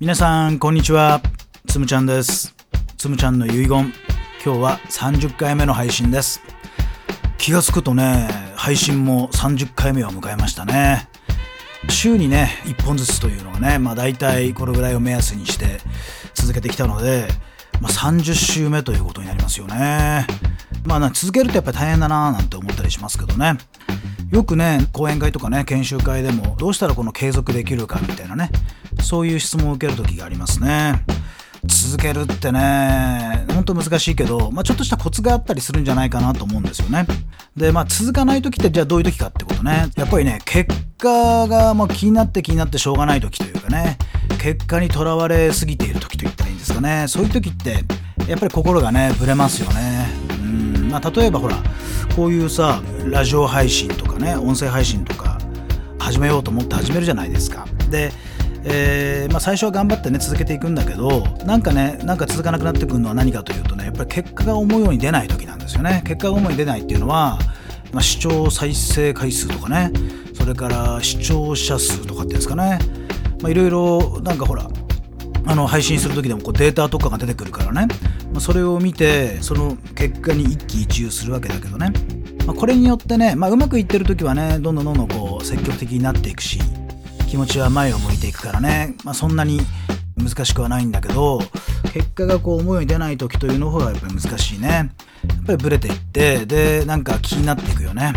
皆さんこんにちは。つむちゃんです。つむちゃんの遺言。今日は30回目の配信です。気がつくとね配信も30回目を迎えましたね。週にね1本ずつというのがねまあ大体これぐらいを目安にして続けてきたので、まあ、30週目ということになりますよね。まあ続けるとやっぱり大変だなーなんて思ったりしますけどね。よくね講演会とかね研修会でもどうしたらこの継続できるかみたいなねそういう質問を受ける時がありますね。続けるってねほんと難しいけど、まあ、ちょっとしたコツがあったりするんじゃないかなと思うんですよね。でまあ続かない時ってじゃあどういう時かってことね。やっぱりね結果がもう気になって気になってしょうがない時というかね。結果にとらわれすぎている時と言ったらいいんですかね。そういう時ってやっぱり心がねぶれますよね。うん。まあ例えばほらこういうさラジオ配信とかね音声配信とか始めようと思って始めるじゃないですか。でえーまあ、最初は頑張ってね続けていくんだけどなんかねなんか続かなくなってくるのは何かというとねやっぱり結果が思うように出ない時なんですよね。結果が思うように出ないっていうのは、まあ、視聴再生回数とかね。それから視聴者数とかっていうんですかね。いろいろなんかほらあの配信する時でもこうデータとかが出てくるからね、まあ、それを見てその結果に一喜一憂するわけだけどね、まあ、これによってね、まあ、うまくいってる時はねどんどんどんどんこう積極的になっていくし気持ちは前を向いていくからね、まあ、そんなに難しくはないんだけど結果がこう思うように出ない時というの方がやっぱり難しいね。やっぱりブレていってでなんか気になっていくよね。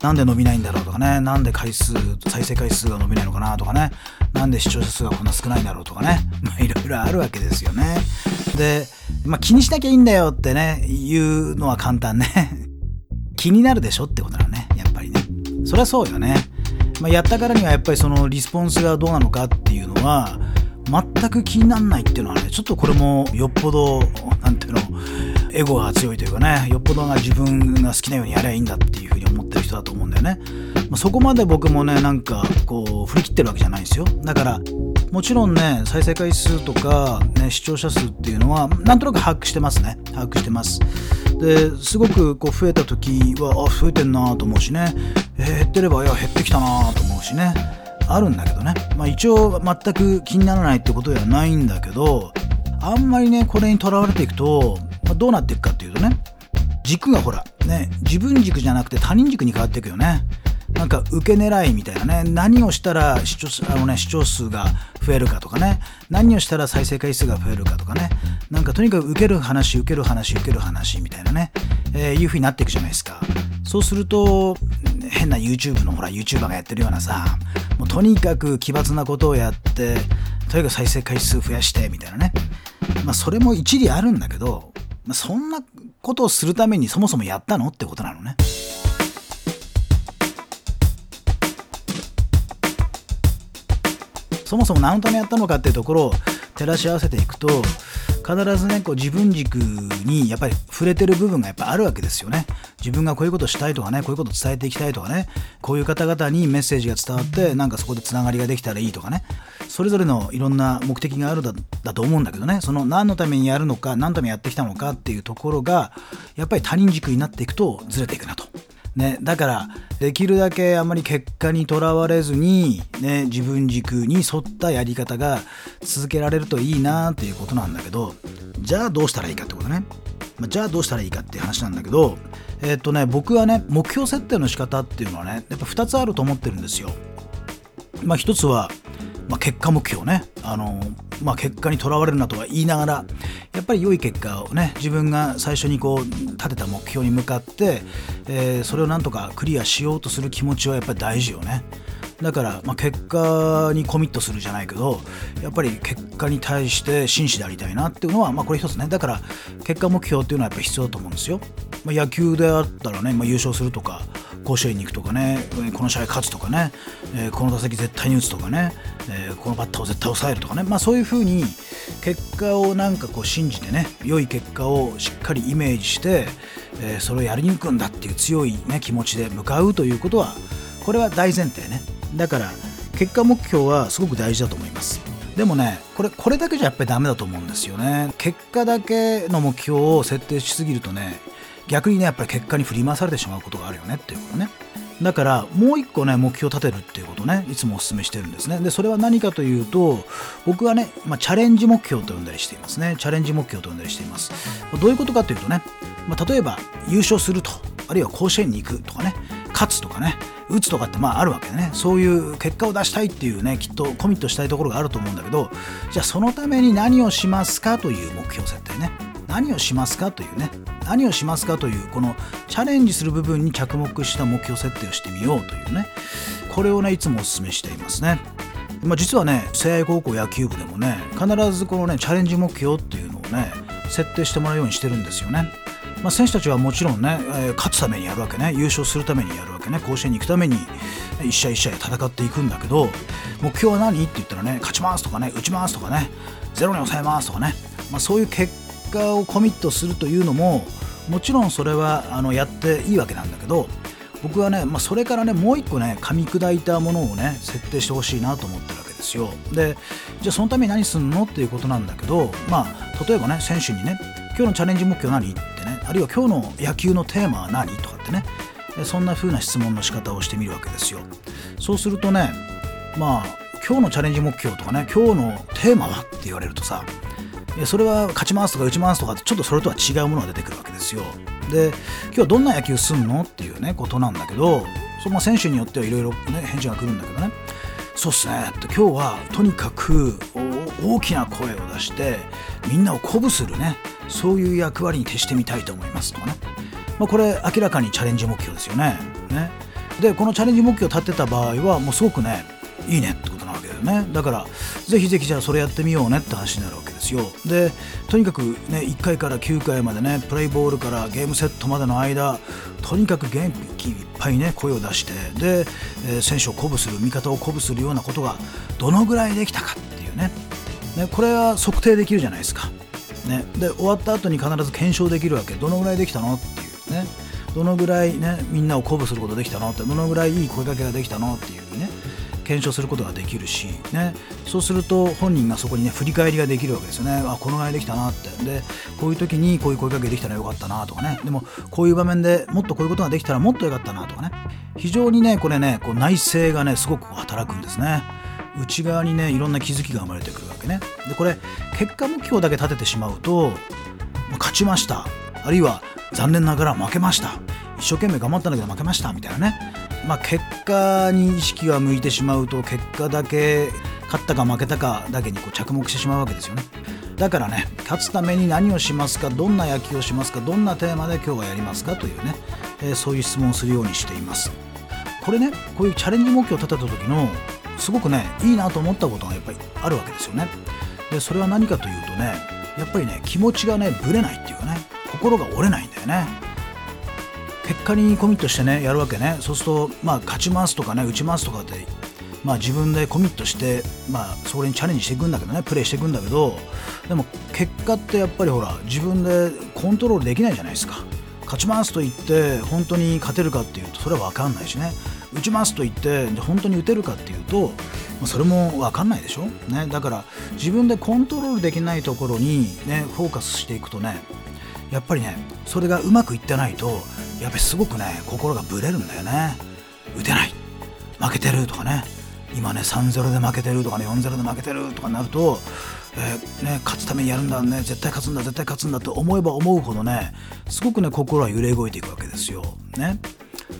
なんで伸びないんだろうとかね。なんで回数再生回数が伸びないのかなとかね。なんで視聴者数がこんな少ないんだろうとかね。まあいろいろあるわけですよね。で、まあ、気にしなきゃいいんだよってね言うのは簡単ね。気になるでしょってことだねやっぱりね。そりゃそうよね。まあ、やったからにはやっぱりそのリスポンスがどうなのかっていうのは全く気にならないっていうのはねちょっとこれもよっぽど何ていうのエゴが強いというかねよっぽどが自分が好きなようにやりゃいいんだっていうふうに思ってる人だと思うんだよね、まあ、そこまで僕もねなんかこう振り切ってるわけじゃないんですよ。だからもちろんね再生回数とか、ね、視聴者数っていうのはなんとなく把握してますね。把握してます。ですごくこう増えた時はあ増えてんなと思うしね、えー、減ってればいや減ってきたなと思うしね。あるんだけどね、まあ、一応全く気にならないってことではないんだけどあんまりねこれにとらわれていくと、まあ、どうなっていくかっていうとね軸がほらね自分軸じゃなくて他人軸に変わっていくよね。なんか受け狙いみたいなね。何をしたら視聴あの、ね、視聴数が増えるかとかね。何をしたら再生回数が増えるかとかね。なんかとにかく受ける話受ける話受ける話みたいなね、えー、いう風になっていくじゃないですか。そうすると変な YouTube のほら YouTuber がやってるようなさもうとにかく奇抜なことをやってとにかく再生回数増やしてみたいなね。まあそれも一理あるんだけど、まあ、そんなことをするためにそもそもやったのってことなのね。そもそも何のためやったのかっていうところを照らし合わせていくと必ずねこう自分軸にやっぱり触れてる部分がやっぱあるわけですよね。自分がこういうことしたいとかねこういうこと伝えていきたいとかねこういう方々にメッセージが伝わってなんかそこでつながりができたらいいとかね。それぞれのいろんな目的があるだだと思うんだけどね。その何のためにやるのか何のためにやってきたのかっていうところがやっぱり他人軸になっていくとずれていくなと。ね、だからできるだけあんまり結果にとらわれずに、ね、自分軸に沿ったやり方が続けられるといいなっていうことなんだけどじゃあどうしたらいいかってことね、まあ、じゃあどうしたらいいかっていう話なんだけどえっとね僕はね目標設定の仕方っていうのはねやっぱ2つあると思ってるんですよ。まあ、1つはまあ、結果目標ねあの、まあ、結果にとらわれるなとは言いながらやっぱり良い結果をね自分が最初にこう立てた目標に向かって、えー、それをなんとかクリアしようとする気持ちはやっぱり大事よね。だから、まあ、結果にコミットするじゃないけどやっぱり結果に対して真摯でありたいなっていうのは、まあ、これ一つねだから結果目標っていうのはやっぱ必要だと思うんですよ。まあ、野球であったらね、まあ、優勝するとか甲子園に行くとかねこの試合勝つとかね、えー、この打席絶対に打つとかね、えー、このバッターを絶対抑えるとかね、まあ、そういうふうに結果をなんかこう信じてね良い結果をしっかりイメージして、えー、それをやりに行くんだっていう強い、ね、気持ちで向かうということはこれは大前提ね。だから結果目標はすごく大事だと思います。でもねこれこれだけじゃやっぱりダメだと思うんですよね。結果だけの目標を設定しすぎるとね逆にねやっぱり結果に振り回されてしまうことがあるよねっていうことね。だからもう一個ね目標を立てるっていうことねいつもお勧めしてるんですね。でそれは何かというと僕はね、まあ、チャレンジ目標と呼んだりしていますね。チャレンジ目標と呼んだりしています。どういうことかというとね、まあ、例えば優勝するとあるいは甲子園に行くとかね勝つとかね打つとかってまああるわけでね。そういう結果を出したいっていうねきっとコミットしたいところがあると思うんだけどじゃあそのために何をしますかという目標設定ね。何をしますかというね何をしますかというこのチャレンジする部分に着目した目標設定をしてみようというねこれをねいつもお勧めしていますね。まあ、実はね聖愛高校野球部でもね必ずこのねチャレンジ目標っていうのをね設定してもらうようにしてるんですよね。まあ、選手たちはもちろんね、えー、勝つためにやるわけね優勝するためにやるわけね甲子園に行くために一試合一試合戦っていくんだけど目標は何？って言ったらね勝ちますとかね打ちますとかねゼロに抑えますとかね、まあ、そういう結果をコミットするというのももちろんそれはあのやっていいわけなんだけど僕はね、まあ、それからねもう一個ね噛み砕いたものをね設定してほしいなと思ってるわけですよ。でじゃあそのために何すんのっていうことなんだけどまあ例えばね選手にね今日のチャレンジ目標何ってねあるいは今日の野球のテーマは何とかってねそんな風な質問の仕方をしてみるわけですよ。そうするとねまあ今日のチャレンジ目標とかね今日のテーマはって言われるとさそれは勝ちますとか打ちますとかちょっとそれとは違うものが出てくるわけですよ。で今日はどんな野球すんのっていうねことなんだけどその選手によってはいろいろね返事が来るんだけどね。そうっすねっ今日はとにかく大きな声を出してみんなを鼓舞するねそういう役割に徹してみたいと思いますとかね、まあ、これ明らかにチャレンジ目標ですよね。ね。でこのチャレンジ目標を立てた場合はもうすごくねいいねってことなわけだよね。だからぜひぜひじゃあそれやってみようねって話になるわけ。ですよ。でとにかくね1回から9回までねプレイボールからゲームセットまでの間とにかく元気いっぱいね声を出してで、えー、選手を鼓舞する味方を鼓舞するようなことがどのぐらいできたかっていうね。ねこれは測定できるじゃないですか。ね、で終わった後に必ず検証できるわけ。どのぐらいできたのっていうね。どのぐらいねみんなを鼓舞することできたのってどのぐらいいい声かけができたのっていうね。検証することができるし、ね、そうすると本人がそこにね振り返りができるわけですよね。あこのぐらいできたなって。でこういう時にこういう声かけできたらよかったなとかね。でもこういう場面でもっとこういうことができたらもっとよかったなとかね。非常にねこれねこう内政がねすごく働くんですね。内側にねいろんな気づきが生まれてくるわけね。でこれ結果目標だけ立ててしまうと、勝ちました。あるいは残念ながら負けました。一生懸命頑張ったんだけど負けました。みたいなね。まあ結果に意識が向いてしまうと結果だけ勝ったか負けたかだけにこう着目してしまうわけですよね。だからね勝つために何をしますかどんな野球をしますかどんなテーマで今日はやりますかというね、えー、そういう質問をするようにしています。これねこういうチャレンジ目標を立てた時のすごくねいいなと思ったことがやっぱりあるわけですよね。でそれは何かというとねやっぱりね気持ちがねぶれないっていうかね心が折れないんだよね。結果にコミットしてねやるわけね。そうするとまあ勝ちますとかね打ちますとかってまあ自分でコミットしてまあそれにチャレンジしていくんだけどねプレイしていくんだけどでも結果ってやっぱりほら自分でコントロールできないじゃないですか。勝ちますと言って本当に勝てるかっていうとそれは分かんないしね。打ちますと言って本当に打てるかっていうとそれも分かんないでしょ、ね、だから自分でコントロールできないところに、ね、フォーカスしていくとねやっぱりねそれがうまくいってないとやっぱりすごくね心がぶれるんだよね。打てない。負けてるとかね。今ね3-0で負けてるとかね4-0で負けてるとかになると、えー、ね、勝つためにやるんだね。絶対勝つんだ絶対勝つんだと思えば思うほどねすごくね心は揺れ動いていくわけですよ。ね、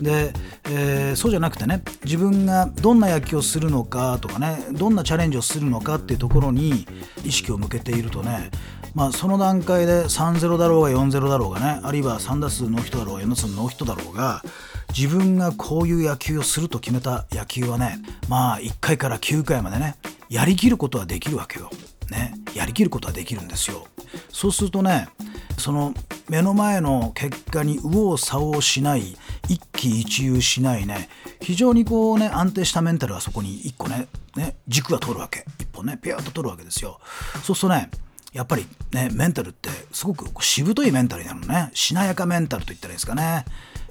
で、えー、そうじゃなくてね自分がどんな野球をするのかとかねどんなチャレンジをするのかっていうところに意識を向けているとねまあ、その段階で3-0だろうが4-0だろうがねあるいは3打数ノーヒットだろうが4打数ノーヒットだろうが自分がこういう野球をすると決めた野球はねまあ1回から9回までねやりきることはできるわけよ。ね、やりきることはできるんですよ。そうするとねその目の前の結果に右往左往しない一喜一憂しないね。非常にこうね安定したメンタルがそこに一個ねね軸が通るわけ。一本ねピューッと通るわけですよ。そうするとねやっぱりねメンタルってすごくしぶといメンタルになるのね。しなやかメンタルと言ったらいいですかね。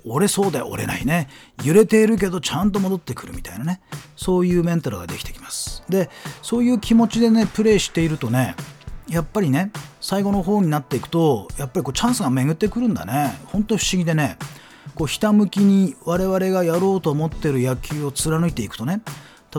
折れそうで折れないね。揺れているけどちゃんと戻ってくるみたいなね。そういうメンタルができてきます。でそういう気持ちでねプレーしているとねやっぱりね最後の方になっていくとやっぱりこうチャンスが巡ってくるんだね。本当不思議でね。こうひたむきに我々がやろうと思ってる野球を貫いていくとね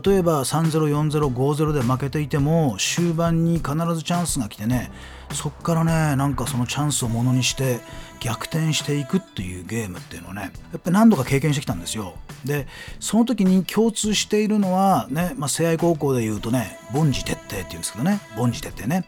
例えば3-0-4-0-5-0で負けていても終盤に必ずチャンスが来てねそっからねなんかそのチャンスをものにして逆転していくっていうゲームっていうのをねやっぱ何度か経験してきたんですよ。でその時に共通しているのはね、まあ、聖愛高校でいうとね凡事徹底っていうんですけどね凡事徹底ね。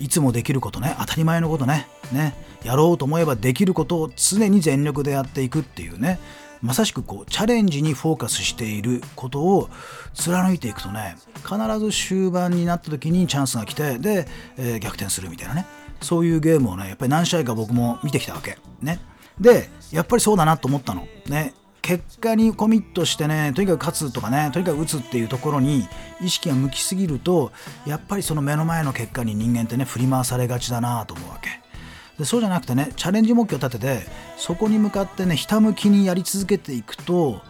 いつもできることね当たり前のことねねやろうと思えばできることを常に全力でやっていくっていうねまさしくこうチャレンジにフォーカスしていることを貫いていくとね必ず終盤になった時にチャンスが来てで、えー、逆転するみたいなね。そういうゲームをねやっぱり何試合か僕も見てきたわけ。ね。でやっぱりそうだなと思ったの。ね。結果にコミットしてねとにかく勝つとかねとにかく打つっていうところに意識が向きすぎるとやっぱりその目の前の結果に人間ってね振り回されがちだなと思うわけ。でそうじゃなくてねチャレンジ目標を立ててそこに向かってねひたむきにやり続けていくと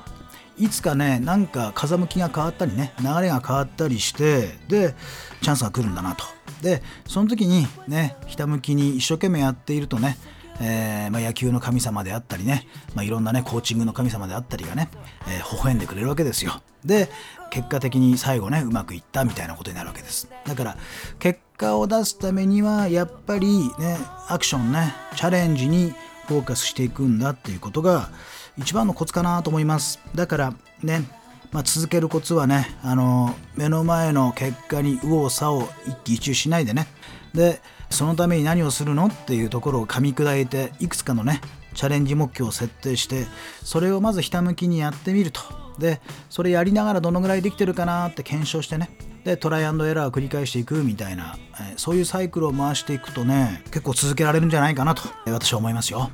いつかねなんか風向きが変わったりね流れが変わったりしてでチャンスが来るんだなと。でその時にねひたむきに一生懸命やっているとねえーまあ、野球の神様であったりね、まあ、いろんなねコーチングの神様であったりがね、えー、微笑んでくれるわけですよ。で結果的に最後ねうまくいったみたいなことになるわけです。だから結果を出すためにはやっぱりねアクションねチャレンジにフォーカスしていくんだっていうことが一番のコツかなと思います。だからねまあ、続けるコツはねあの目の前の結果に右往左往一喜一憂しないでね。でそのために何をするのっていうところを噛み砕いていくつかのねチャレンジ目標を設定してそれをまずひたむきにやってみると。でそれやりながらどのぐらいできてるかなって検証してね。でトライアンドエラーを繰り返していくみたいな、えそういうサイクルを回していくとね結構続けられるんじゃないかなと私は思いますよ。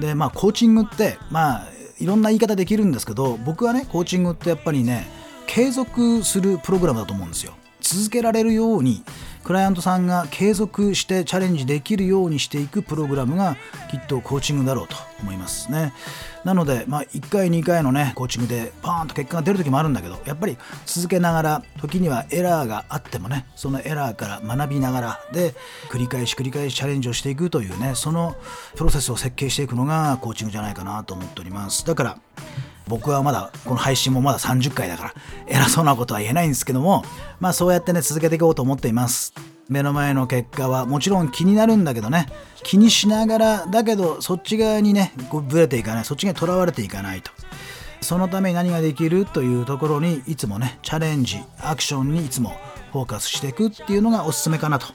でまあコーチングってまあいろんな言い方できるんですけど僕はねコーチングってやっぱりね継続するプログラムだと思うんですよ。続けられるようにクライアントさんが継続してチャレンジできるようにしていくプログラムがきっとコーチングだろうと思いますね。なので、まあ、1回2回のねコーチングでパーンと結果が出る時もあるんだけどやっぱり続けながら時にはエラーがあってもねそのエラーから学びながらで繰り返し繰り返しチャレンジをしていくというねそのプロセスを設計していくのがコーチングじゃないかなと思っております。だから僕はまだこの配信もまだ30回だから偉そうなことは言えないんですけどもまあそうやってね続けていこうと思っています。目の前の結果はもちろん気になるんだけどね気にしながらだけどそっち側にねこうブレていかないそっち側にとらわれていかないと。そのために何ができるというところにいつもねチャレンジアクションにいつもフォーカスしていくっていうのがおすすめかなと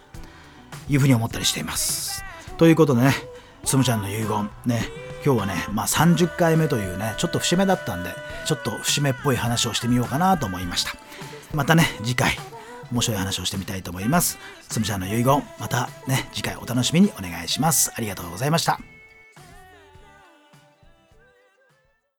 いうふうに思ったりしています。ということでねつむちゃんの遺言。ね。今日はね、まあ、30回目というねちょっと節目だったんでちょっと節目っぽい話をしてみようかなと思いました。またね次回面白い話をしてみたいと思います。つむちゃんの遺言またね次回お楽しみにお願いします。ありがとうございました。